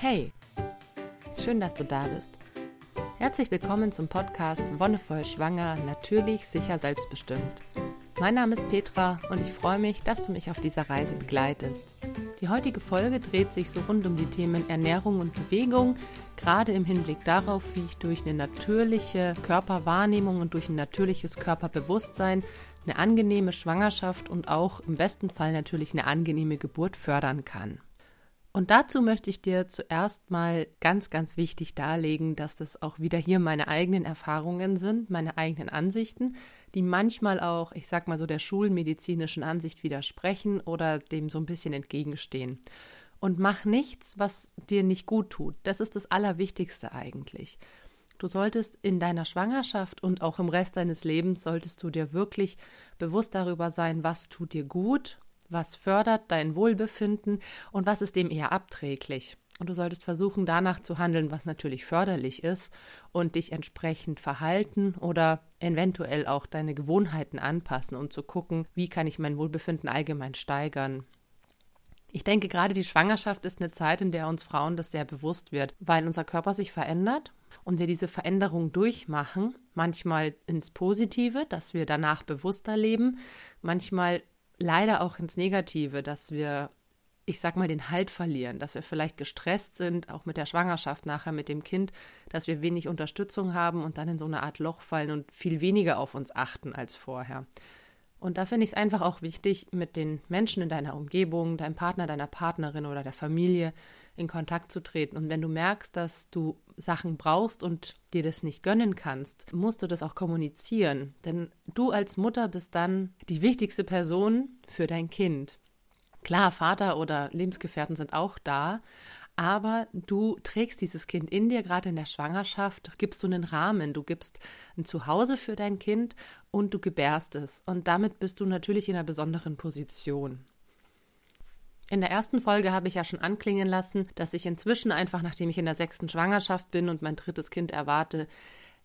Hey, schön, dass du da bist. Herzlich willkommen zum Podcast Wonnevoll Schwanger, natürlich, sicher, selbstbestimmt. Mein Name ist Petra und ich freue mich, dass du mich auf dieser Reise begleitest. Die heutige Folge dreht sich so rund um die Themen Ernährung und Bewegung, gerade im Hinblick darauf, wie ich durch eine natürliche Körperwahrnehmung und durch ein natürliches Körperbewusstsein eine angenehme Schwangerschaft und auch im besten Fall natürlich eine angenehme Geburt fördern kann. Und dazu möchte ich dir zuerst mal ganz, ganz wichtig darlegen, dass das auch wieder hier meine eigenen Erfahrungen sind, meine eigenen Ansichten, die manchmal auch, ich sag mal so, der schulmedizinischen Ansicht widersprechen oder dem so ein bisschen entgegenstehen. Und mach nichts, was dir nicht gut tut. Das ist das Allerwichtigste eigentlich. Du solltest in deiner Schwangerschaft und auch im Rest deines Lebens solltest du dir wirklich bewusst darüber sein, was tut dir gut was fördert dein Wohlbefinden und was ist dem eher abträglich. Und du solltest versuchen, danach zu handeln, was natürlich förderlich ist und dich entsprechend verhalten oder eventuell auch deine Gewohnheiten anpassen und zu gucken, wie kann ich mein Wohlbefinden allgemein steigern. Ich denke, gerade die Schwangerschaft ist eine Zeit, in der uns Frauen das sehr bewusst wird, weil unser Körper sich verändert und wir diese Veränderung durchmachen, manchmal ins Positive, dass wir danach bewusster leben, manchmal leider auch ins Negative, dass wir, ich sag mal, den Halt verlieren, dass wir vielleicht gestresst sind, auch mit der Schwangerschaft nachher mit dem Kind, dass wir wenig Unterstützung haben und dann in so eine Art Loch fallen und viel weniger auf uns achten als vorher. Und da finde ich es einfach auch wichtig, mit den Menschen in deiner Umgebung, deinem Partner, deiner Partnerin oder der Familie in Kontakt zu treten. Und wenn du merkst, dass du Sachen brauchst und dir das nicht gönnen kannst, musst du das auch kommunizieren. Denn du als Mutter bist dann die wichtigste Person für dein Kind. Klar, Vater oder Lebensgefährten sind auch da, aber du trägst dieses Kind in dir, gerade in der Schwangerschaft, gibst du einen Rahmen, du gibst ein Zuhause für dein Kind und du gebärst es. Und damit bist du natürlich in einer besonderen Position. In der ersten Folge habe ich ja schon anklingen lassen, dass ich inzwischen einfach, nachdem ich in der sechsten Schwangerschaft bin und mein drittes Kind erwarte,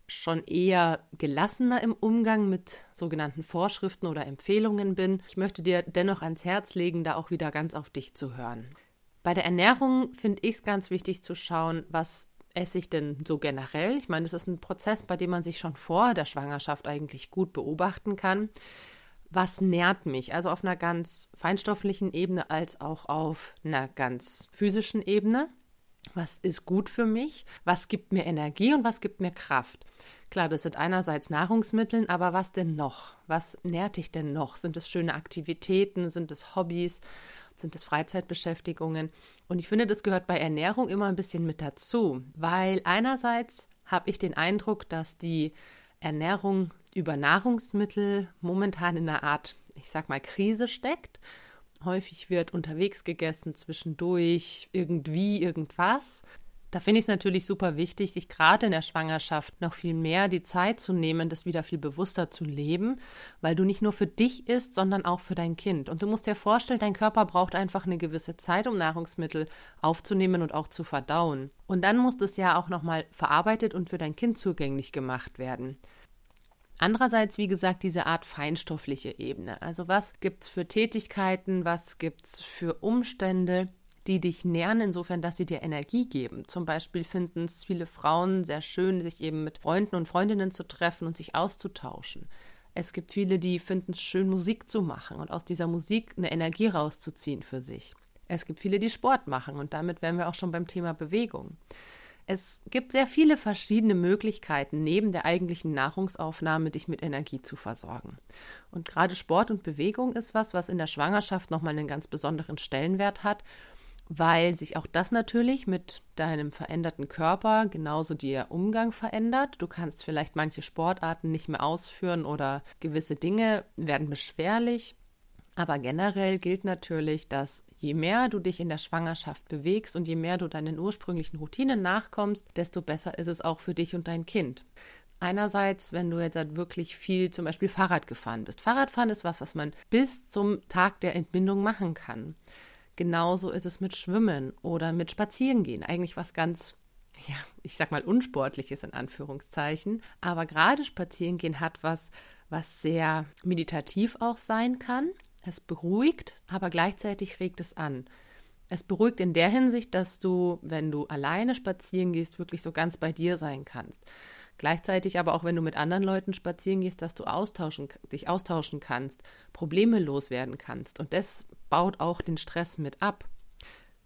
schon eher gelassener im Umgang mit sogenannten Vorschriften oder Empfehlungen bin. Ich möchte dir dennoch ans Herz legen, da auch wieder ganz auf dich zu hören. Bei der Ernährung finde ich es ganz wichtig zu schauen, was esse ich denn so generell? Ich meine, es ist ein Prozess, bei dem man sich schon vor der Schwangerschaft eigentlich gut beobachten kann was nährt mich, also auf einer ganz feinstofflichen Ebene als auch auf einer ganz physischen Ebene. Was ist gut für mich? Was gibt mir Energie und was gibt mir Kraft? Klar, das sind einerseits Nahrungsmittel, aber was denn noch? Was nährt dich denn noch? Sind es schöne Aktivitäten? Sind es Hobbys? Sind es Freizeitbeschäftigungen? Und ich finde, das gehört bei Ernährung immer ein bisschen mit dazu, weil einerseits habe ich den Eindruck, dass die Ernährung über Nahrungsmittel momentan in einer Art, ich sag mal, Krise steckt. Häufig wird unterwegs gegessen, zwischendurch irgendwie irgendwas. Da finde ich es natürlich super wichtig, sich gerade in der Schwangerschaft noch viel mehr die Zeit zu nehmen, das wieder viel bewusster zu leben, weil du nicht nur für dich isst, sondern auch für dein Kind. Und du musst dir vorstellen, dein Körper braucht einfach eine gewisse Zeit, um Nahrungsmittel aufzunehmen und auch zu verdauen. Und dann muss das ja auch nochmal verarbeitet und für dein Kind zugänglich gemacht werden. Andererseits, wie gesagt, diese Art feinstoffliche Ebene. Also was gibt es für Tätigkeiten, was gibt es für Umstände, die dich nähren, insofern, dass sie dir Energie geben. Zum Beispiel finden es viele Frauen sehr schön, sich eben mit Freunden und Freundinnen zu treffen und sich auszutauschen. Es gibt viele, die finden es schön, Musik zu machen und aus dieser Musik eine Energie rauszuziehen für sich. Es gibt viele, die Sport machen und damit wären wir auch schon beim Thema Bewegung. Es gibt sehr viele verschiedene Möglichkeiten, neben der eigentlichen Nahrungsaufnahme dich mit Energie zu versorgen. Und gerade Sport und Bewegung ist was, was in der Schwangerschaft nochmal einen ganz besonderen Stellenwert hat, weil sich auch das natürlich mit deinem veränderten Körper genauso der Umgang verändert. Du kannst vielleicht manche Sportarten nicht mehr ausführen oder gewisse Dinge werden beschwerlich. Aber generell gilt natürlich, dass je mehr du dich in der Schwangerschaft bewegst und je mehr du deinen ursprünglichen Routinen nachkommst, desto besser ist es auch für dich und dein Kind. Einerseits, wenn du jetzt halt wirklich viel zum Beispiel Fahrrad gefahren bist. Fahrradfahren ist was, was man bis zum Tag der Entbindung machen kann. Genauso ist es mit Schwimmen oder mit Spazierengehen. Eigentlich was ganz, ja, ich sag mal unsportliches in Anführungszeichen. Aber gerade Spazierengehen hat was, was sehr meditativ auch sein kann. Es beruhigt, aber gleichzeitig regt es an. Es beruhigt in der Hinsicht, dass du, wenn du alleine spazieren gehst, wirklich so ganz bei dir sein kannst. Gleichzeitig aber auch, wenn du mit anderen Leuten spazieren gehst, dass du austauschen, dich austauschen kannst, Probleme loswerden kannst. Und das baut auch den Stress mit ab.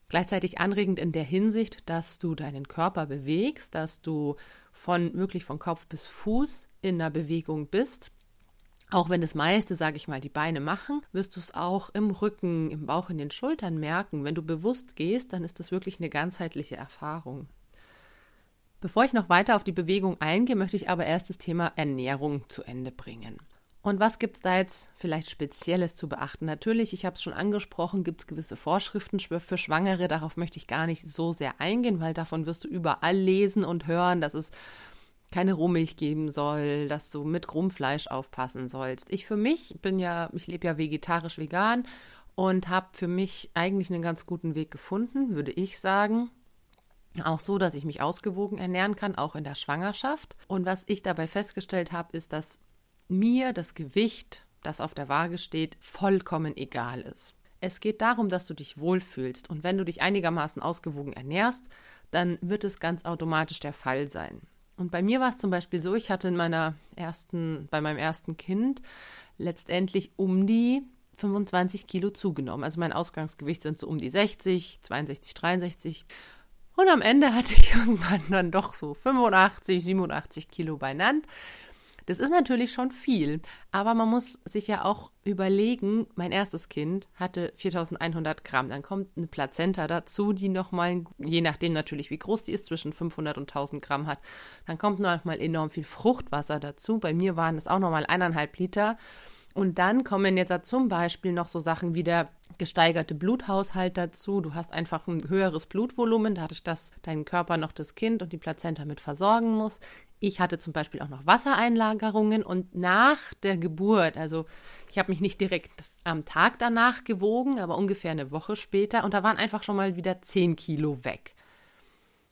Gleichzeitig anregend in der Hinsicht, dass du deinen Körper bewegst, dass du von wirklich von Kopf bis Fuß in der Bewegung bist. Auch wenn das meiste, sage ich mal, die Beine machen, wirst du es auch im Rücken, im Bauch, in den Schultern merken. Wenn du bewusst gehst, dann ist das wirklich eine ganzheitliche Erfahrung. Bevor ich noch weiter auf die Bewegung eingehe, möchte ich aber erst das Thema Ernährung zu Ende bringen. Und was gibt es da jetzt vielleicht Spezielles zu beachten? Natürlich, ich habe es schon angesprochen, gibt es gewisse Vorschriften für Schwangere. Darauf möchte ich gar nicht so sehr eingehen, weil davon wirst du überall lesen und hören, dass es keine Rohmilch geben soll, dass du mit Krummfleisch aufpassen sollst. Ich für mich bin ja, ich lebe ja vegetarisch vegan und habe für mich eigentlich einen ganz guten Weg gefunden, würde ich sagen. Auch so, dass ich mich ausgewogen ernähren kann, auch in der Schwangerschaft. Und was ich dabei festgestellt habe, ist, dass mir das Gewicht, das auf der Waage steht, vollkommen egal ist. Es geht darum, dass du dich wohlfühlst und wenn du dich einigermaßen ausgewogen ernährst, dann wird es ganz automatisch der Fall sein. Und bei mir war es zum Beispiel so, ich hatte in meiner ersten, bei meinem ersten Kind letztendlich um die 25 Kilo zugenommen. Also mein Ausgangsgewicht sind so um die 60, 62, 63. Und am Ende hatte ich irgendwann dann doch so 85, 87 Kilo beieinander. Das ist natürlich schon viel, aber man muss sich ja auch überlegen, mein erstes Kind hatte 4100 Gramm, dann kommt eine Plazenta dazu, die nochmal, je nachdem natürlich wie groß die ist, zwischen 500 und 1000 Gramm hat, dann kommt nochmal enorm viel Fruchtwasser dazu, bei mir waren es auch nochmal eineinhalb Liter und dann kommen jetzt zum Beispiel noch so Sachen wie der gesteigerte Bluthaushalt dazu. Du hast einfach ein höheres Blutvolumen, dadurch, dass dein Körper noch das Kind und die Plazenta mit versorgen muss. Ich hatte zum Beispiel auch noch Wassereinlagerungen und nach der Geburt, also ich habe mich nicht direkt am Tag danach gewogen, aber ungefähr eine Woche später und da waren einfach schon mal wieder 10 Kilo weg.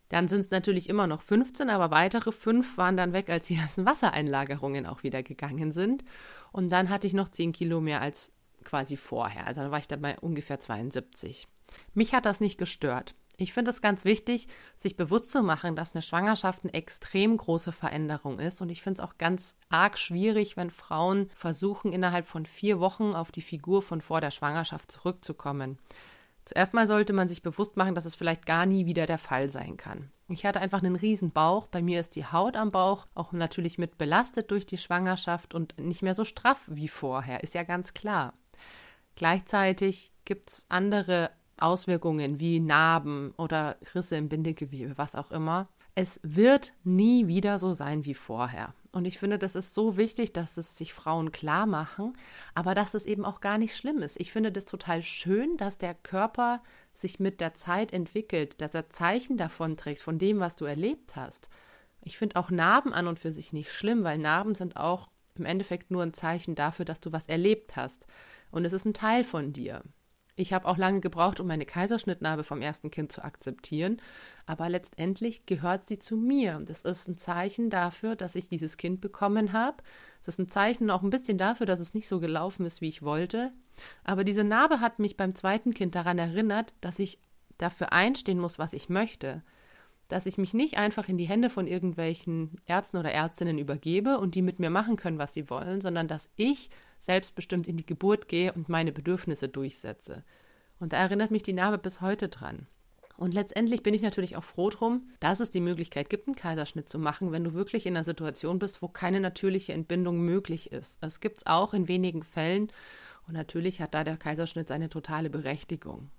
Dann sind es natürlich immer noch 15, aber weitere 5 waren dann weg, als die ganzen Wassereinlagerungen auch wieder gegangen sind. Und dann hatte ich noch 10 Kilo mehr als quasi vorher. Also dann war ich dabei ungefähr 72. Mich hat das nicht gestört. Ich finde es ganz wichtig, sich bewusst zu machen, dass eine Schwangerschaft eine extrem große Veränderung ist. Und ich finde es auch ganz arg schwierig, wenn Frauen versuchen, innerhalb von vier Wochen auf die Figur von vor der Schwangerschaft zurückzukommen. Zuerst mal sollte man sich bewusst machen, dass es vielleicht gar nie wieder der Fall sein kann. Ich hatte einfach einen riesen Bauch. Bei mir ist die Haut am Bauch auch natürlich mit belastet durch die Schwangerschaft und nicht mehr so straff wie vorher. Ist ja ganz klar. Gleichzeitig gibt es andere Auswirkungen wie Narben oder Risse im Bindegewebe, was auch immer. Es wird nie wieder so sein wie vorher. Und ich finde, das ist so wichtig, dass es sich Frauen klar machen, aber dass es eben auch gar nicht schlimm ist. Ich finde das total schön, dass der Körper sich mit der Zeit entwickelt, dass er Zeichen davon trägt, von dem, was du erlebt hast. Ich finde auch Narben an und für sich nicht schlimm, weil Narben sind auch im Endeffekt nur ein Zeichen dafür, dass du was erlebt hast. Und es ist ein Teil von dir. Ich habe auch lange gebraucht, um meine Kaiserschnittnarbe vom ersten Kind zu akzeptieren, aber letztendlich gehört sie zu mir. Das ist ein Zeichen dafür, dass ich dieses Kind bekommen habe. Das ist ein Zeichen auch ein bisschen dafür, dass es nicht so gelaufen ist, wie ich wollte. Aber diese Narbe hat mich beim zweiten Kind daran erinnert, dass ich dafür einstehen muss, was ich möchte. Dass ich mich nicht einfach in die Hände von irgendwelchen Ärzten oder Ärztinnen übergebe und die mit mir machen können, was sie wollen, sondern dass ich selbstbestimmt in die Geburt gehe und meine Bedürfnisse durchsetze. Und da erinnert mich die Narbe bis heute dran. Und letztendlich bin ich natürlich auch froh drum, dass es die Möglichkeit gibt, einen Kaiserschnitt zu machen, wenn du wirklich in einer Situation bist, wo keine natürliche Entbindung möglich ist. Das gibt es auch in wenigen Fällen und natürlich hat da der Kaiserschnitt seine totale Berechtigung.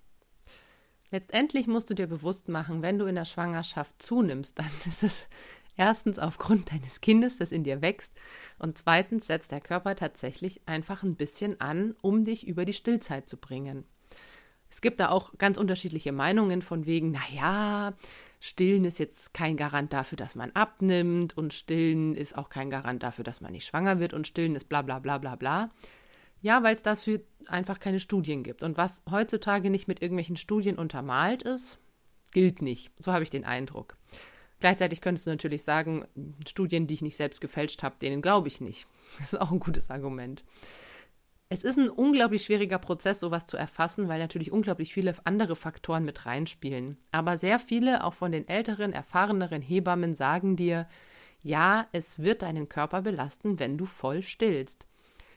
Letztendlich musst du dir bewusst machen, wenn du in der Schwangerschaft zunimmst, dann ist es Erstens aufgrund deines Kindes, das in dir wächst. Und zweitens setzt der Körper tatsächlich einfach ein bisschen an, um dich über die Stillzeit zu bringen. Es gibt da auch ganz unterschiedliche Meinungen von wegen, naja, Stillen ist jetzt kein Garant dafür, dass man abnimmt und Stillen ist auch kein Garant dafür, dass man nicht schwanger wird und Stillen ist bla bla bla bla bla. Ja, weil es dafür einfach keine Studien gibt. Und was heutzutage nicht mit irgendwelchen Studien untermalt ist, gilt nicht. So habe ich den Eindruck. Gleichzeitig könntest du natürlich sagen, Studien, die ich nicht selbst gefälscht habe, denen glaube ich nicht. Das ist auch ein gutes Argument. Es ist ein unglaublich schwieriger Prozess, sowas zu erfassen, weil natürlich unglaublich viele andere Faktoren mit reinspielen. Aber sehr viele, auch von den älteren, erfahreneren Hebammen, sagen dir, ja, es wird deinen Körper belasten, wenn du voll stillst.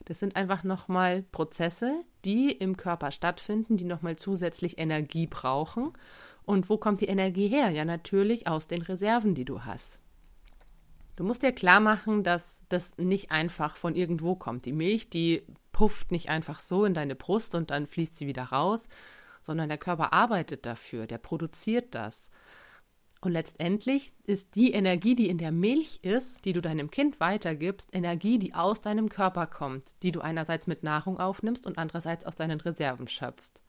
Das sind einfach nochmal Prozesse, die im Körper stattfinden, die nochmal zusätzlich Energie brauchen. Und wo kommt die Energie her? Ja, natürlich aus den Reserven, die du hast. Du musst dir klar machen, dass das nicht einfach von irgendwo kommt. Die Milch, die pufft nicht einfach so in deine Brust und dann fließt sie wieder raus, sondern der Körper arbeitet dafür, der produziert das. Und letztendlich ist die Energie, die in der Milch ist, die du deinem Kind weitergibst, Energie, die aus deinem Körper kommt, die du einerseits mit Nahrung aufnimmst und andererseits aus deinen Reserven schöpfst.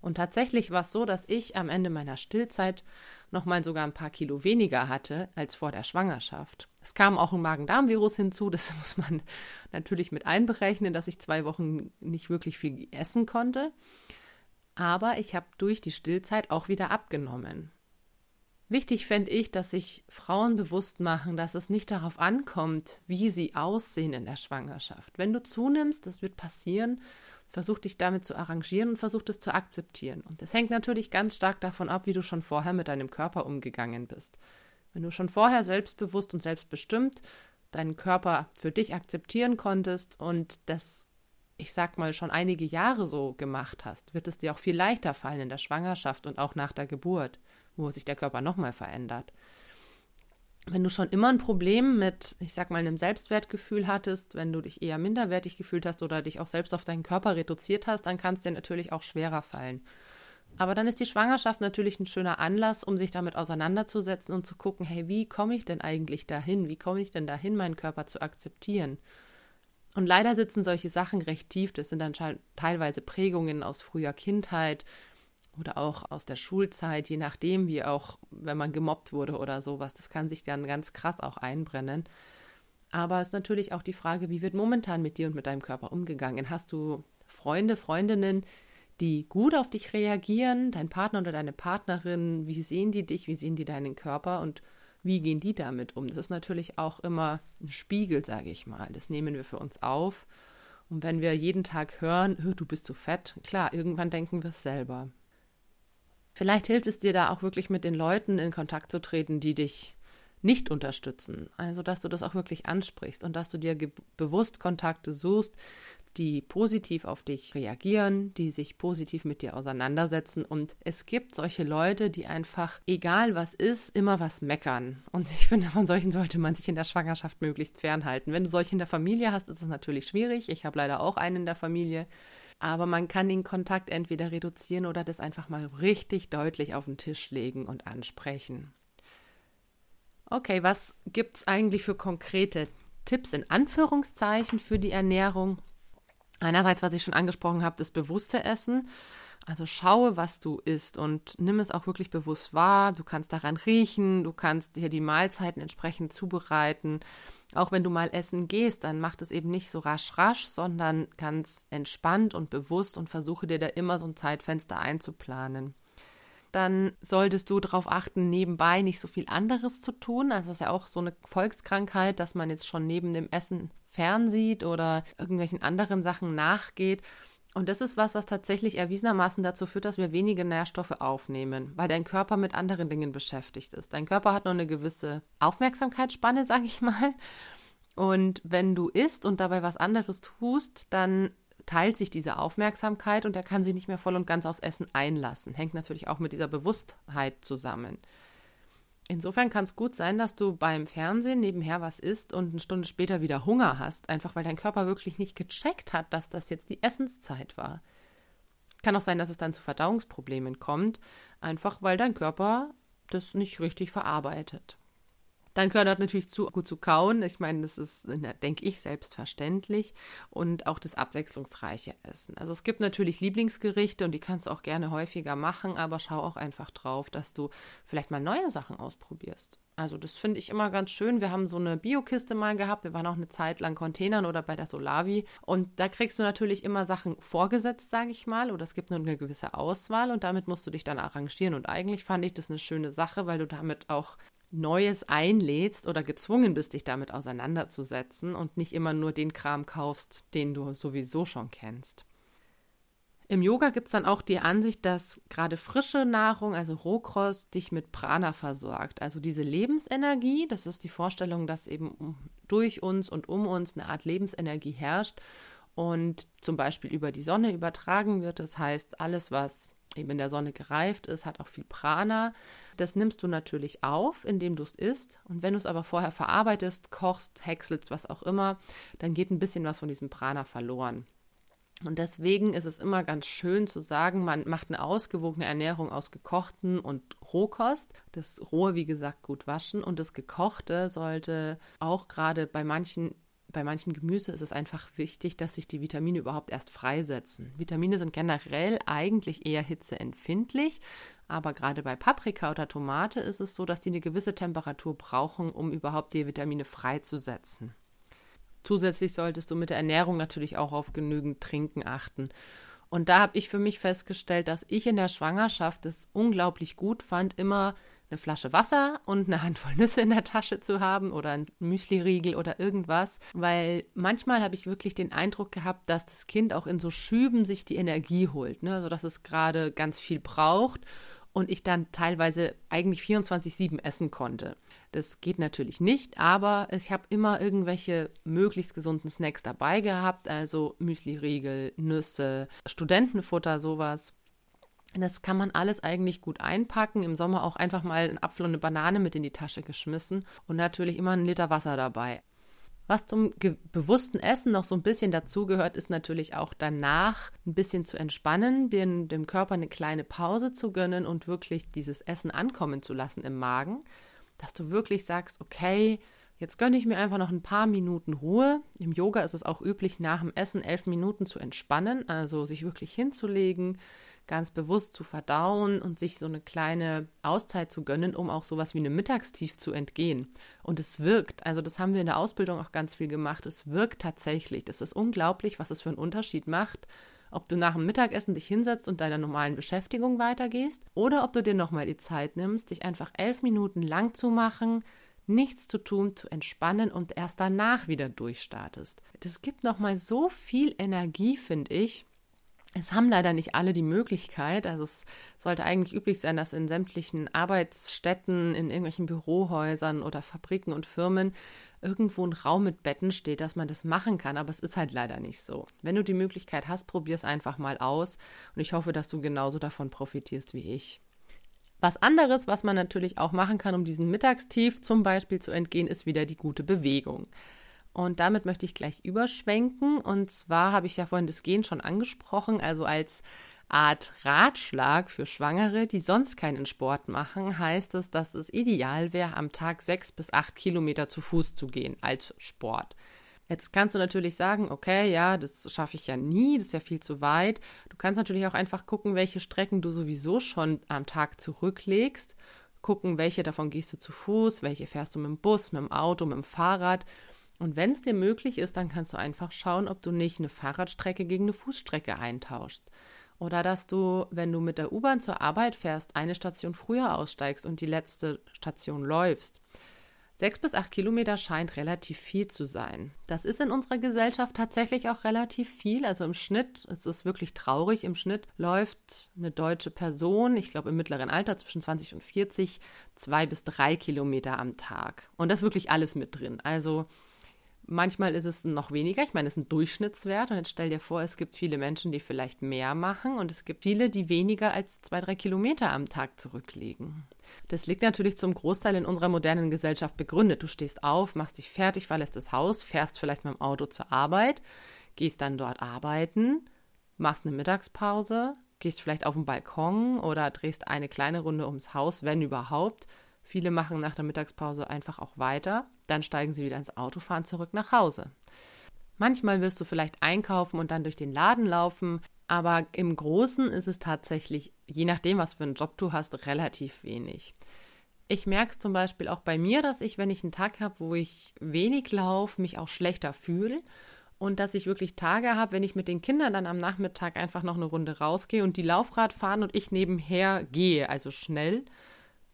Und tatsächlich war es so, dass ich am Ende meiner Stillzeit nochmal sogar ein paar Kilo weniger hatte als vor der Schwangerschaft. Es kam auch ein Magen-Darm-Virus hinzu, das muss man natürlich mit einberechnen, dass ich zwei Wochen nicht wirklich viel essen konnte. Aber ich habe durch die Stillzeit auch wieder abgenommen. Wichtig fände ich, dass sich Frauen bewusst machen, dass es nicht darauf ankommt, wie sie aussehen in der Schwangerschaft. Wenn du zunimmst, das wird passieren, versuch dich damit zu arrangieren und versuch es zu akzeptieren. Und das hängt natürlich ganz stark davon ab, wie du schon vorher mit deinem Körper umgegangen bist. Wenn du schon vorher selbstbewusst und selbstbestimmt deinen Körper für dich akzeptieren konntest und das, ich sag mal, schon einige Jahre so gemacht hast, wird es dir auch viel leichter fallen in der Schwangerschaft und auch nach der Geburt wo sich der Körper nochmal verändert. Wenn du schon immer ein Problem mit, ich sag mal, einem Selbstwertgefühl hattest, wenn du dich eher minderwertig gefühlt hast oder dich auch selbst auf deinen Körper reduziert hast, dann kann es dir natürlich auch schwerer fallen. Aber dann ist die Schwangerschaft natürlich ein schöner Anlass, um sich damit auseinanderzusetzen und zu gucken, hey, wie komme ich denn eigentlich dahin? Wie komme ich denn dahin, meinen Körper zu akzeptieren? Und leider sitzen solche Sachen recht tief. Das sind dann teilweise Prägungen aus früher Kindheit, oder auch aus der Schulzeit, je nachdem, wie auch, wenn man gemobbt wurde oder sowas, das kann sich dann ganz krass auch einbrennen. Aber es ist natürlich auch die Frage, wie wird momentan mit dir und mit deinem Körper umgegangen? Hast du Freunde, Freundinnen, die gut auf dich reagieren, dein Partner oder deine Partnerin, wie sehen die dich, wie sehen die deinen Körper und wie gehen die damit um? Das ist natürlich auch immer ein Spiegel, sage ich mal. Das nehmen wir für uns auf. Und wenn wir jeden Tag hören, du bist zu fett, klar, irgendwann denken wir es selber. Vielleicht hilft es dir da auch wirklich mit den Leuten in Kontakt zu treten, die dich nicht unterstützen. Also, dass du das auch wirklich ansprichst und dass du dir bewusst Kontakte suchst, die positiv auf dich reagieren, die sich positiv mit dir auseinandersetzen. Und es gibt solche Leute, die einfach, egal was ist, immer was meckern. Und ich finde, von solchen sollte man sich in der Schwangerschaft möglichst fernhalten. Wenn du solche in der Familie hast, ist es natürlich schwierig. Ich habe leider auch einen in der Familie. Aber man kann den Kontakt entweder reduzieren oder das einfach mal richtig deutlich auf den Tisch legen und ansprechen. Okay, was gibt es eigentlich für konkrete Tipps in Anführungszeichen für die Ernährung? Einerseits, was ich schon angesprochen habe, das bewusste Essen. Also schaue, was du isst und nimm es auch wirklich bewusst wahr. Du kannst daran riechen, du kannst dir die Mahlzeiten entsprechend zubereiten. Auch wenn du mal essen gehst, dann mach es eben nicht so rasch rasch, sondern ganz entspannt und bewusst und versuche dir da immer so ein Zeitfenster einzuplanen. Dann solltest du darauf achten, nebenbei nicht so viel anderes zu tun. Also das ist ja auch so eine Volkskrankheit, dass man jetzt schon neben dem Essen fernsieht oder irgendwelchen anderen Sachen nachgeht. Und das ist was, was tatsächlich erwiesenermaßen dazu führt, dass wir wenige Nährstoffe aufnehmen, weil dein Körper mit anderen Dingen beschäftigt ist. Dein Körper hat nur eine gewisse Aufmerksamkeitsspanne, sag ich mal. Und wenn du isst und dabei was anderes tust, dann teilt sich diese Aufmerksamkeit und er kann sich nicht mehr voll und ganz aufs Essen einlassen. Hängt natürlich auch mit dieser Bewusstheit zusammen. Insofern kann es gut sein, dass du beim Fernsehen nebenher was isst und eine Stunde später wieder Hunger hast, einfach weil dein Körper wirklich nicht gecheckt hat, dass das jetzt die Essenszeit war. Kann auch sein, dass es dann zu Verdauungsproblemen kommt, einfach weil dein Körper das nicht richtig verarbeitet. Dann gehört natürlich zu, gut zu kauen. Ich meine, das ist, denke ich, selbstverständlich. Und auch das abwechslungsreiche Essen. Also es gibt natürlich Lieblingsgerichte und die kannst du auch gerne häufiger machen, aber schau auch einfach drauf, dass du vielleicht mal neue Sachen ausprobierst. Also das finde ich immer ganz schön. Wir haben so eine Biokiste mal gehabt. Wir waren auch eine Zeit lang Containern oder bei der Solavi. Und da kriegst du natürlich immer Sachen vorgesetzt, sage ich mal. Oder es gibt nur eine gewisse Auswahl und damit musst du dich dann arrangieren. Und eigentlich fand ich das eine schöne Sache, weil du damit auch Neues einlädst oder gezwungen bist, dich damit auseinanderzusetzen und nicht immer nur den Kram kaufst, den du sowieso schon kennst. Im Yoga gibt es dann auch die Ansicht, dass gerade frische Nahrung, also Rohkost, dich mit Prana versorgt. Also diese Lebensenergie, das ist die Vorstellung, dass eben durch uns und um uns eine Art Lebensenergie herrscht und zum Beispiel über die Sonne übertragen wird. Das heißt, alles, was eben in der Sonne gereift ist, hat auch viel Prana. Das nimmst du natürlich auf, indem du es isst. Und wenn du es aber vorher verarbeitest, kochst, häckselst, was auch immer, dann geht ein bisschen was von diesem Prana verloren. Und deswegen ist es immer ganz schön zu sagen, man macht eine ausgewogene Ernährung aus gekochten und Rohkost. Das Rohe, wie gesagt, gut waschen und das Gekochte sollte auch gerade bei manchen bei manchem Gemüse ist es einfach wichtig, dass sich die Vitamine überhaupt erst freisetzen. Vitamine sind generell eigentlich eher hitzeempfindlich, aber gerade bei Paprika oder Tomate ist es so, dass die eine gewisse Temperatur brauchen, um überhaupt die Vitamine freizusetzen. Zusätzlich solltest du mit der Ernährung natürlich auch auf genügend Trinken achten. Und da habe ich für mich festgestellt, dass ich in der Schwangerschaft es unglaublich gut fand, immer eine Flasche Wasser und eine Handvoll Nüsse in der Tasche zu haben oder ein Müsliriegel oder irgendwas, weil manchmal habe ich wirklich den Eindruck gehabt, dass das Kind auch in so Schüben sich die Energie holt, ne? also dass es gerade ganz viel braucht und ich dann teilweise eigentlich 24/7 essen konnte. Das geht natürlich nicht, aber ich habe immer irgendwelche möglichst gesunden Snacks dabei gehabt, also Müsli-Riegel, Nüsse, Studentenfutter, sowas. Das kann man alles eigentlich gut einpacken. Im Sommer auch einfach mal einen Apfel und eine Banane mit in die Tasche geschmissen und natürlich immer einen Liter Wasser dabei. Was zum bewussten Essen noch so ein bisschen dazugehört, ist natürlich auch danach ein bisschen zu entspannen, den, dem Körper eine kleine Pause zu gönnen und wirklich dieses Essen ankommen zu lassen im Magen dass du wirklich sagst, okay, jetzt gönne ich mir einfach noch ein paar Minuten Ruhe. Im Yoga ist es auch üblich, nach dem Essen elf Minuten zu entspannen, also sich wirklich hinzulegen, ganz bewusst zu verdauen und sich so eine kleine Auszeit zu gönnen, um auch sowas wie eine Mittagstief zu entgehen. Und es wirkt. Also das haben wir in der Ausbildung auch ganz viel gemacht. Es wirkt tatsächlich. Das ist unglaublich, was es für einen Unterschied macht, ob du nach dem Mittagessen dich hinsetzt und deiner normalen Beschäftigung weitergehst oder ob du dir nochmal die Zeit nimmst, dich einfach elf Minuten lang zu machen, nichts zu tun, zu entspannen und erst danach wieder durchstartest. Das gibt nochmal so viel Energie, finde ich. Es haben leider nicht alle die Möglichkeit. Also es sollte eigentlich üblich sein, dass in sämtlichen Arbeitsstätten, in irgendwelchen Bürohäusern oder Fabriken und Firmen irgendwo ein Raum mit Betten steht, dass man das machen kann. Aber es ist halt leider nicht so. Wenn du die Möglichkeit hast, probier es einfach mal aus. Und ich hoffe, dass du genauso davon profitierst wie ich. Was anderes, was man natürlich auch machen kann, um diesem Mittagstief zum Beispiel zu entgehen, ist wieder die gute Bewegung. Und damit möchte ich gleich überschwenken. Und zwar habe ich ja vorhin das Gehen schon angesprochen, also als Art Ratschlag für Schwangere, die sonst keinen Sport machen, heißt es, dass es ideal wäre, am Tag sechs bis acht Kilometer zu Fuß zu gehen als Sport. Jetzt kannst du natürlich sagen, okay, ja, das schaffe ich ja nie, das ist ja viel zu weit. Du kannst natürlich auch einfach gucken, welche Strecken du sowieso schon am Tag zurücklegst, gucken, welche davon gehst du zu Fuß, welche fährst du mit dem Bus, mit dem Auto, mit dem Fahrrad und wenn es dir möglich ist, dann kannst du einfach schauen, ob du nicht eine Fahrradstrecke gegen eine Fußstrecke eintauschst. Oder dass du, wenn du mit der U-Bahn zur Arbeit fährst, eine Station früher aussteigst und die letzte Station läufst. Sechs bis acht Kilometer scheint relativ viel zu sein. Das ist in unserer Gesellschaft tatsächlich auch relativ viel. Also im Schnitt, es ist wirklich traurig, im Schnitt läuft eine deutsche Person, ich glaube im mittleren Alter zwischen 20 und 40, zwei bis drei Kilometer am Tag. Und das wirklich alles mit drin. Also Manchmal ist es noch weniger. Ich meine, es ist ein Durchschnittswert. Und jetzt stell dir vor, es gibt viele Menschen, die vielleicht mehr machen und es gibt viele, die weniger als zwei, drei Kilometer am Tag zurücklegen. Das liegt natürlich zum Großteil in unserer modernen Gesellschaft begründet. Du stehst auf, machst dich fertig, verlässt das Haus, fährst vielleicht mit dem Auto zur Arbeit, gehst dann dort arbeiten, machst eine Mittagspause, gehst vielleicht auf den Balkon oder drehst eine kleine Runde ums Haus, wenn überhaupt. Viele machen nach der Mittagspause einfach auch weiter dann steigen sie wieder ins Auto, fahren zurück nach Hause. Manchmal wirst du vielleicht einkaufen und dann durch den Laden laufen, aber im Großen ist es tatsächlich, je nachdem, was für einen Job du hast, relativ wenig. Ich merke es zum Beispiel auch bei mir, dass ich, wenn ich einen Tag habe, wo ich wenig laufe, mich auch schlechter fühle. Und dass ich wirklich Tage habe, wenn ich mit den Kindern dann am Nachmittag einfach noch eine Runde rausgehe und die Laufrad fahren und ich nebenher gehe, also schnell,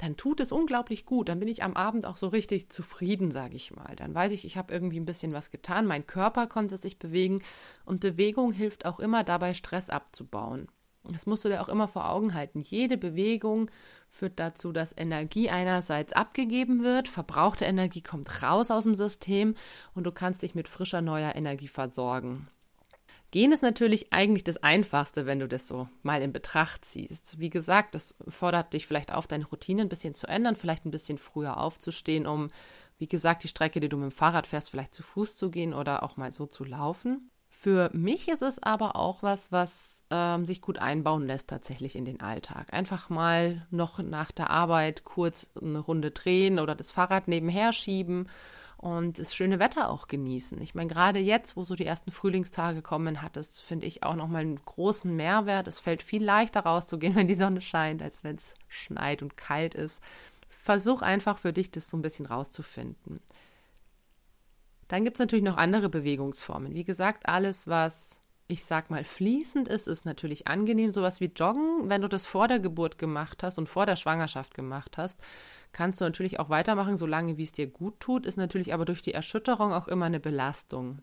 dann tut es unglaublich gut. Dann bin ich am Abend auch so richtig zufrieden, sage ich mal. Dann weiß ich, ich habe irgendwie ein bisschen was getan. Mein Körper konnte sich bewegen und Bewegung hilft auch immer dabei, Stress abzubauen. Das musst du dir auch immer vor Augen halten. Jede Bewegung führt dazu, dass Energie einerseits abgegeben wird, verbrauchte Energie kommt raus aus dem System und du kannst dich mit frischer neuer Energie versorgen. Gehen ist natürlich eigentlich das Einfachste, wenn du das so mal in Betracht ziehst. Wie gesagt, das fordert dich vielleicht auf, deine Routine ein bisschen zu ändern, vielleicht ein bisschen früher aufzustehen, um, wie gesagt, die Strecke, die du mit dem Fahrrad fährst, vielleicht zu Fuß zu gehen oder auch mal so zu laufen. Für mich ist es aber auch was, was ähm, sich gut einbauen lässt tatsächlich in den Alltag. Einfach mal noch nach der Arbeit kurz eine Runde drehen oder das Fahrrad nebenher schieben und das schöne Wetter auch genießen. Ich meine, gerade jetzt, wo so die ersten Frühlingstage kommen, hat es, finde ich, auch nochmal einen großen Mehrwert. Es fällt viel leichter rauszugehen, wenn die Sonne scheint, als wenn es schneit und kalt ist. Versuch einfach für dich, das so ein bisschen rauszufinden. Dann gibt es natürlich noch andere Bewegungsformen. Wie gesagt, alles, was ich sag mal fließend ist, ist natürlich angenehm. Sowas wie Joggen, wenn du das vor der Geburt gemacht hast und vor der Schwangerschaft gemacht hast, kannst du natürlich auch weitermachen, solange wie es dir gut tut, ist natürlich aber durch die Erschütterung auch immer eine Belastung.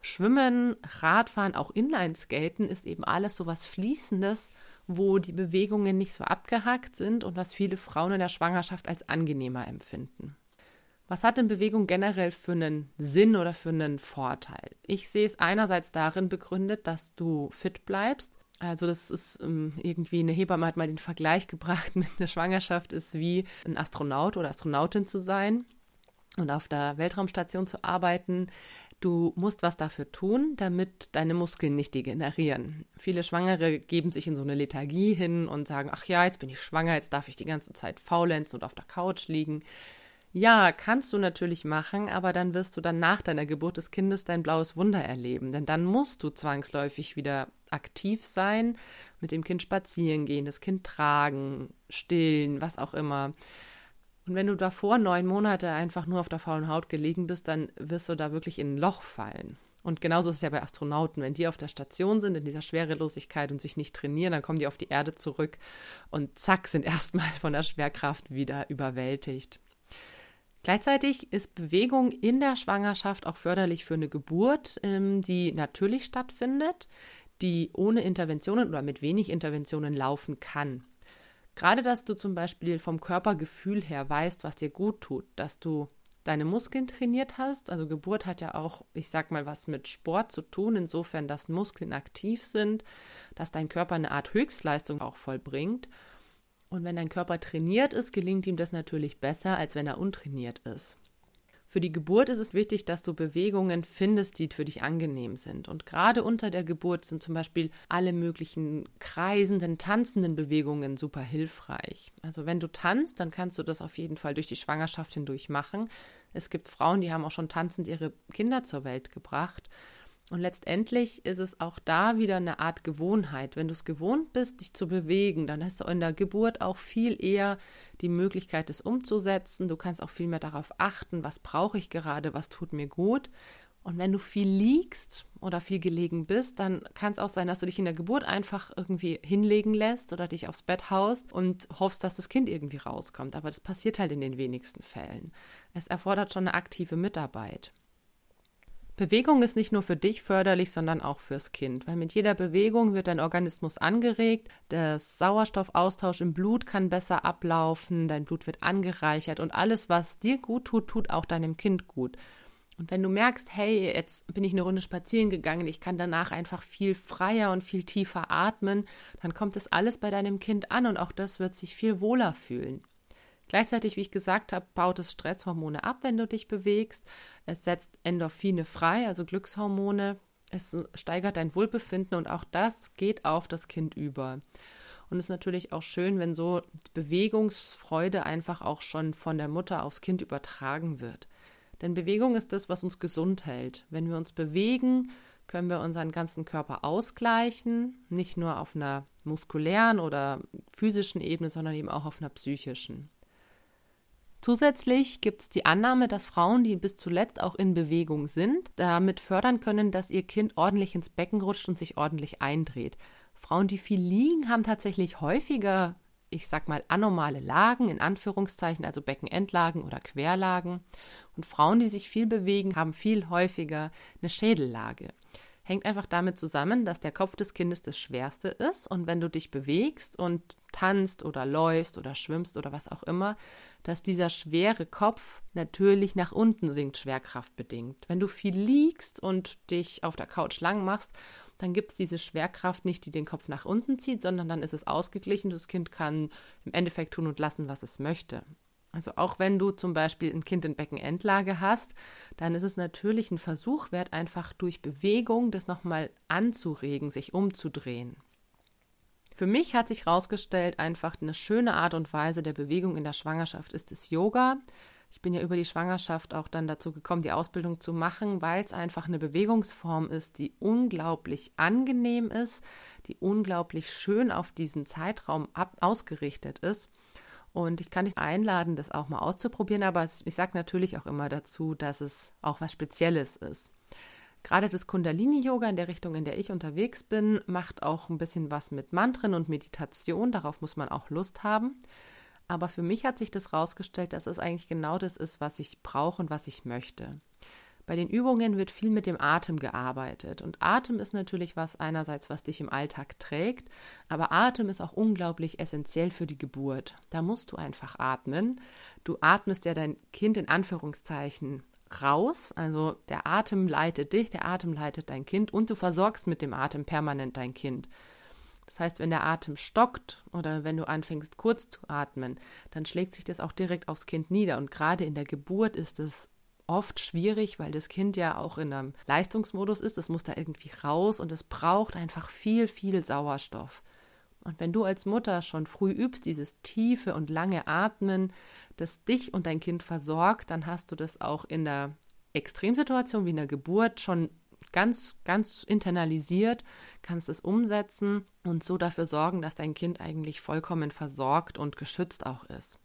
Schwimmen, Radfahren, auch Inlineskaten ist eben alles so was Fließendes, wo die Bewegungen nicht so abgehackt sind und was viele Frauen in der Schwangerschaft als angenehmer empfinden. Was hat denn Bewegung generell für einen Sinn oder für einen Vorteil? Ich sehe es einerseits darin begründet, dass du fit bleibst, also das ist ähm, irgendwie, eine Hebamme hat mal den Vergleich gebracht mit einer Schwangerschaft ist wie ein Astronaut oder Astronautin zu sein und auf der Weltraumstation zu arbeiten. Du musst was dafür tun, damit deine Muskeln nicht degenerieren. Viele Schwangere geben sich in so eine Lethargie hin und sagen, ach ja, jetzt bin ich schwanger, jetzt darf ich die ganze Zeit faulenzen und auf der Couch liegen. Ja, kannst du natürlich machen, aber dann wirst du dann nach deiner Geburt des Kindes dein blaues Wunder erleben. Denn dann musst du zwangsläufig wieder aktiv sein, mit dem Kind spazieren gehen, das Kind tragen, stillen, was auch immer. Und wenn du davor neun Monate einfach nur auf der faulen Haut gelegen bist, dann wirst du da wirklich in ein Loch fallen. Und genauso ist es ja bei Astronauten. Wenn die auf der Station sind, in dieser Schwerelosigkeit und sich nicht trainieren, dann kommen die auf die Erde zurück und zack, sind erstmal von der Schwerkraft wieder überwältigt. Gleichzeitig ist Bewegung in der Schwangerschaft auch förderlich für eine Geburt, ähm, die natürlich stattfindet, die ohne Interventionen oder mit wenig Interventionen laufen kann. Gerade, dass du zum Beispiel vom Körpergefühl her weißt, was dir gut tut, dass du deine Muskeln trainiert hast. Also Geburt hat ja auch, ich sag mal, was mit Sport zu tun, insofern, dass Muskeln aktiv sind, dass dein Körper eine Art Höchstleistung auch vollbringt. Und wenn dein Körper trainiert ist, gelingt ihm das natürlich besser, als wenn er untrainiert ist. Für die Geburt ist es wichtig, dass du Bewegungen findest, die für dich angenehm sind. Und gerade unter der Geburt sind zum Beispiel alle möglichen kreisenden, tanzenden Bewegungen super hilfreich. Also wenn du tanzt, dann kannst du das auf jeden Fall durch die Schwangerschaft hindurch machen. Es gibt Frauen, die haben auch schon tanzend ihre Kinder zur Welt gebracht. Und letztendlich ist es auch da wieder eine Art Gewohnheit. Wenn du es gewohnt bist, dich zu bewegen, dann hast du in der Geburt auch viel eher die Möglichkeit, es umzusetzen. Du kannst auch viel mehr darauf achten, was brauche ich gerade, was tut mir gut. Und wenn du viel liegst oder viel gelegen bist, dann kann es auch sein, dass du dich in der Geburt einfach irgendwie hinlegen lässt oder dich aufs Bett haust und hoffst, dass das Kind irgendwie rauskommt. Aber das passiert halt in den wenigsten Fällen. Es erfordert schon eine aktive Mitarbeit. Bewegung ist nicht nur für dich förderlich, sondern auch fürs Kind, weil mit jeder Bewegung wird dein Organismus angeregt, der Sauerstoffaustausch im Blut kann besser ablaufen, dein Blut wird angereichert und alles, was dir gut tut, tut auch deinem Kind gut. Und wenn du merkst, hey, jetzt bin ich eine Runde spazieren gegangen, ich kann danach einfach viel freier und viel tiefer atmen, dann kommt das alles bei deinem Kind an und auch das wird sich viel wohler fühlen. Gleichzeitig, wie ich gesagt habe, baut es Stresshormone ab, wenn du dich bewegst. Es setzt Endorphine frei, also Glückshormone. Es steigert dein Wohlbefinden und auch das geht auf das Kind über. Und es ist natürlich auch schön, wenn so Bewegungsfreude einfach auch schon von der Mutter aufs Kind übertragen wird. Denn Bewegung ist das, was uns gesund hält. Wenn wir uns bewegen, können wir unseren ganzen Körper ausgleichen, nicht nur auf einer muskulären oder physischen Ebene, sondern eben auch auf einer psychischen. Zusätzlich gibt es die Annahme, dass Frauen, die bis zuletzt auch in Bewegung sind, damit fördern können, dass ihr Kind ordentlich ins Becken rutscht und sich ordentlich eindreht. Frauen, die viel liegen, haben tatsächlich häufiger, ich sag mal, anormale Lagen, in Anführungszeichen, also Beckenendlagen oder Querlagen. Und Frauen, die sich viel bewegen, haben viel häufiger eine Schädellage hängt einfach damit zusammen, dass der Kopf des Kindes das Schwerste ist und wenn du dich bewegst und tanzt oder läufst oder schwimmst oder was auch immer, dass dieser schwere Kopf natürlich nach unten sinkt, schwerkraftbedingt. Wenn du viel liegst und dich auf der Couch lang machst, dann gibt es diese Schwerkraft nicht, die den Kopf nach unten zieht, sondern dann ist es ausgeglichen. Das Kind kann im Endeffekt tun und lassen, was es möchte. Also auch wenn du zum Beispiel ein Kind in Beckenendlage hast, dann ist es natürlich ein Versuch wert, einfach durch Bewegung das nochmal anzuregen, sich umzudrehen. Für mich hat sich herausgestellt, einfach eine schöne Art und Weise der Bewegung in der Schwangerschaft ist das Yoga. Ich bin ja über die Schwangerschaft auch dann dazu gekommen, die Ausbildung zu machen, weil es einfach eine Bewegungsform ist, die unglaublich angenehm ist, die unglaublich schön auf diesen Zeitraum ab ausgerichtet ist und ich kann dich einladen, das auch mal auszuprobieren, aber ich sage natürlich auch immer dazu, dass es auch was Spezielles ist. Gerade das Kundalini-Yoga in der Richtung, in der ich unterwegs bin, macht auch ein bisschen was mit Mantren und Meditation. Darauf muss man auch Lust haben. Aber für mich hat sich das rausgestellt, dass es eigentlich genau das ist, was ich brauche und was ich möchte. Bei den Übungen wird viel mit dem Atem gearbeitet. Und Atem ist natürlich was einerseits, was dich im Alltag trägt, aber Atem ist auch unglaublich essentiell für die Geburt. Da musst du einfach atmen. Du atmest ja dein Kind in Anführungszeichen raus. Also der Atem leitet dich, der Atem leitet dein Kind und du versorgst mit dem Atem permanent dein Kind. Das heißt, wenn der Atem stockt oder wenn du anfängst kurz zu atmen, dann schlägt sich das auch direkt aufs Kind nieder. Und gerade in der Geburt ist es oft schwierig, weil das Kind ja auch in einem Leistungsmodus ist. Es muss da irgendwie raus und es braucht einfach viel, viel Sauerstoff. Und wenn du als Mutter schon früh übst, dieses tiefe und lange Atmen, das dich und dein Kind versorgt, dann hast du das auch in der Extremsituation wie in der Geburt schon ganz, ganz internalisiert, kannst es umsetzen und so dafür sorgen, dass dein Kind eigentlich vollkommen versorgt und geschützt auch ist.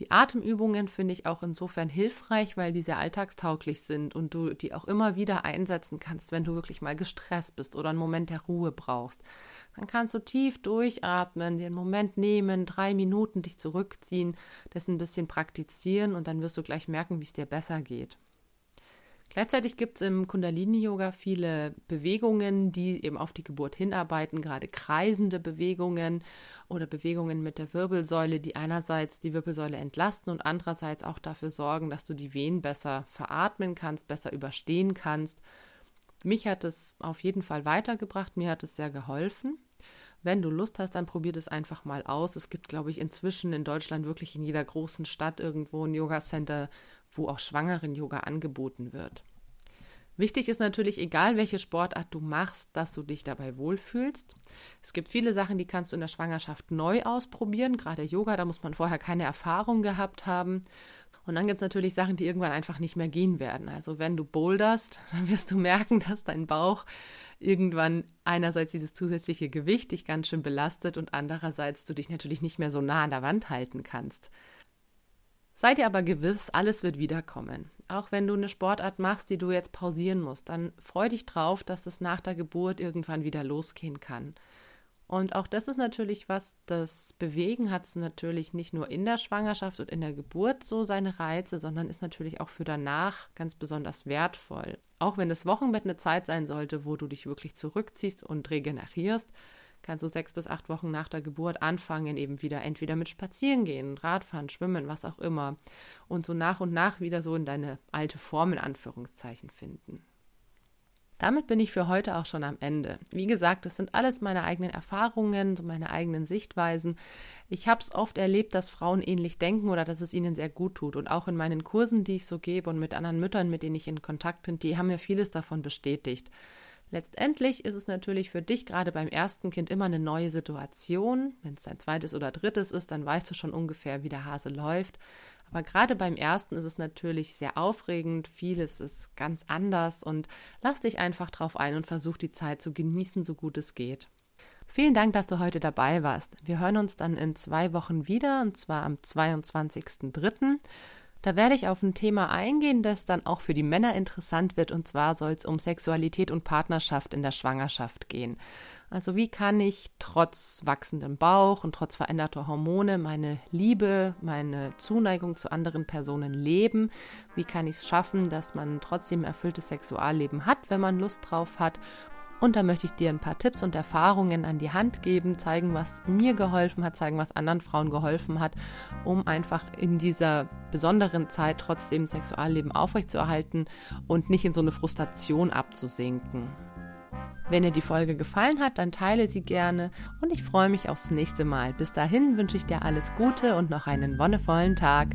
Die Atemübungen finde ich auch insofern hilfreich, weil die sehr alltagstauglich sind und du die auch immer wieder einsetzen kannst, wenn du wirklich mal gestresst bist oder einen Moment der Ruhe brauchst. Dann kannst du tief durchatmen, den Moment nehmen, drei Minuten dich zurückziehen, das ein bisschen praktizieren und dann wirst du gleich merken, wie es dir besser geht. Gleichzeitig gibt es im Kundalini-Yoga viele Bewegungen, die eben auf die Geburt hinarbeiten, gerade kreisende Bewegungen oder Bewegungen mit der Wirbelsäule, die einerseits die Wirbelsäule entlasten und andererseits auch dafür sorgen, dass du die Wehen besser veratmen kannst, besser überstehen kannst. Mich hat es auf jeden Fall weitergebracht, mir hat es sehr geholfen. Wenn du Lust hast, dann probier das einfach mal aus. Es gibt, glaube ich, inzwischen in Deutschland wirklich in jeder großen Stadt irgendwo ein Yoga-Center, wo auch Schwangeren-Yoga angeboten wird. Wichtig ist natürlich, egal welche Sportart du machst, dass du dich dabei wohlfühlst. Es gibt viele Sachen, die kannst du in der Schwangerschaft neu ausprobieren. Gerade Yoga, da muss man vorher keine Erfahrung gehabt haben. Und dann gibt es natürlich Sachen, die irgendwann einfach nicht mehr gehen werden. Also wenn du boulderst, dann wirst du merken, dass dein Bauch irgendwann einerseits dieses zusätzliche Gewicht dich ganz schön belastet und andererseits du dich natürlich nicht mehr so nah an der Wand halten kannst. Sei dir aber gewiss, alles wird wiederkommen. Auch wenn du eine Sportart machst, die du jetzt pausieren musst, dann freu dich drauf, dass es nach der Geburt irgendwann wieder losgehen kann. Und auch das ist natürlich was, das Bewegen hat es natürlich nicht nur in der Schwangerschaft und in der Geburt so seine Reize, sondern ist natürlich auch für danach ganz besonders wertvoll. Auch wenn das Wochenbett eine Zeit sein sollte, wo du dich wirklich zurückziehst und regenerierst, kannst du sechs bis acht Wochen nach der Geburt anfangen, eben wieder entweder mit Spazieren gehen, Radfahren, Schwimmen, was auch immer. Und so nach und nach wieder so in deine alte Form in Anführungszeichen finden. Damit bin ich für heute auch schon am Ende. Wie gesagt, das sind alles meine eigenen Erfahrungen, so meine eigenen Sichtweisen. Ich habe es oft erlebt, dass Frauen ähnlich denken oder dass es ihnen sehr gut tut. Und auch in meinen Kursen, die ich so gebe und mit anderen Müttern, mit denen ich in Kontakt bin, die haben mir vieles davon bestätigt. Letztendlich ist es natürlich für dich gerade beim ersten Kind immer eine neue Situation. Wenn es dein zweites oder drittes ist, dann weißt du schon ungefähr, wie der Hase läuft. Aber gerade beim ersten ist es natürlich sehr aufregend, vieles ist ganz anders und lass dich einfach drauf ein und versuch die Zeit zu genießen, so gut es geht. Vielen Dank, dass du heute dabei warst. Wir hören uns dann in zwei Wochen wieder, und zwar am 22.03. Da werde ich auf ein Thema eingehen, das dann auch für die Männer interessant wird, und zwar soll es um Sexualität und Partnerschaft in der Schwangerschaft gehen. Also wie kann ich trotz wachsendem Bauch und trotz veränderter Hormone meine Liebe, meine Zuneigung zu anderen Personen leben? Wie kann ich es schaffen, dass man trotzdem erfülltes Sexualleben hat, wenn man Lust drauf hat? Und da möchte ich dir ein paar Tipps und Erfahrungen an die Hand geben, zeigen, was mir geholfen hat, zeigen, was anderen Frauen geholfen hat, um einfach in dieser besonderen Zeit trotzdem Sexualleben aufrechtzuerhalten und nicht in so eine Frustration abzusinken. Wenn dir die Folge gefallen hat, dann teile sie gerne und ich freue mich aufs nächste Mal. Bis dahin wünsche ich dir alles Gute und noch einen wonnevollen Tag.